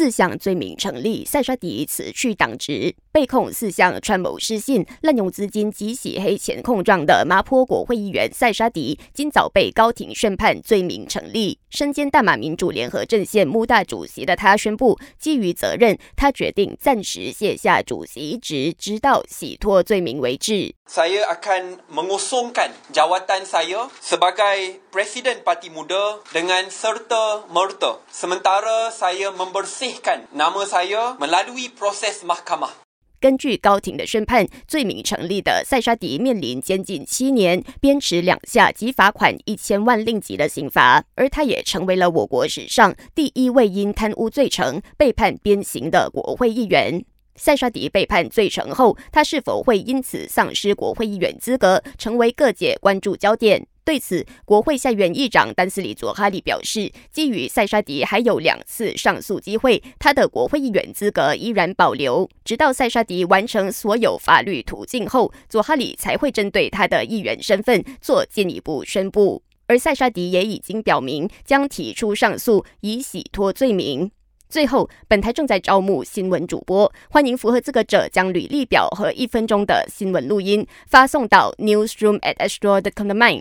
四项罪名成立，塞沙迪辞去党职，被控四项串谋失信、滥用资金及洗黑钱控状的麻坡国会议员塞沙迪，今早被高庭宣判罪名成立。身兼大马民主联合阵线穆大主席的他宣布，基于责任，他决定暂时卸下主席职，直到洗脱罪名为止。Saya akan mengosongkan jawatan saya sebagai Presiden Parti Muda dengan serta merta. Sementara saya membersih 根据高庭的宣判，罪名成立的塞沙迪面临监禁七年、鞭笞两下及罚款一千万令吉的刑罚，而他也成为了我国史上第一位因贪污罪成被判鞭刑的国会议员。塞沙迪被判罪成后，他是否会因此丧失国会议员资格，成为各界关注焦点。对此，国会下院议长丹斯里佐哈里表示，基于塞沙迪还有两次上诉机会，他的国会议员资格依然保留，直到塞沙迪完成所有法律途径后，佐哈里才会针对他的议员身份做进一步宣布。而塞沙迪也已经表明将提出上诉，以洗脱罪名。最后，本台正在招募新闻主播，欢迎符合资格者将履历表和一分钟的新闻录音发送到 newsroom at astro dot com 的 m